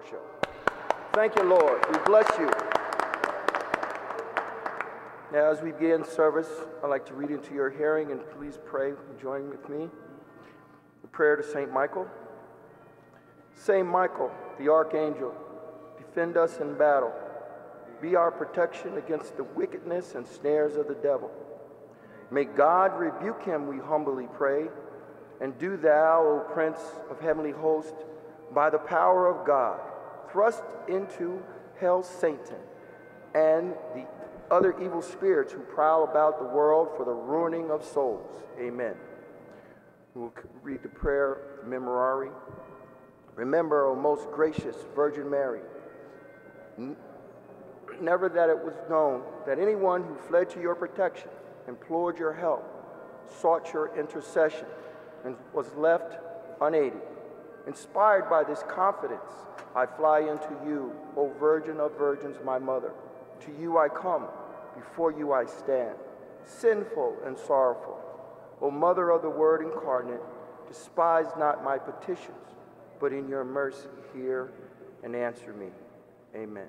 worship. Thank you, Lord. We bless you. Now, as we begin service, I'd like to read into your hearing, and please pray and join with me. The prayer to St. Michael. Saint Michael, the archangel, defend us in battle. Be our protection against the wickedness and snares of the devil. May God rebuke him, we humbly pray. And do thou, O Prince of heavenly host, by the power of God, thrust into hell Satan and the other evil spirits who prowl about the world for the ruining of souls. Amen. We'll read the prayer, Memorare. Remember, O most gracious Virgin Mary, never that it was known that anyone who fled to your protection, implored your help, sought your intercession, and was left unaided. Inspired by this confidence, I fly unto you, O Virgin of Virgins, my mother. To you I come, before you I stand, sinful and sorrowful. O Mother of the Word incarnate, despise not my petitions, but in your mercy hear and answer me. Amen.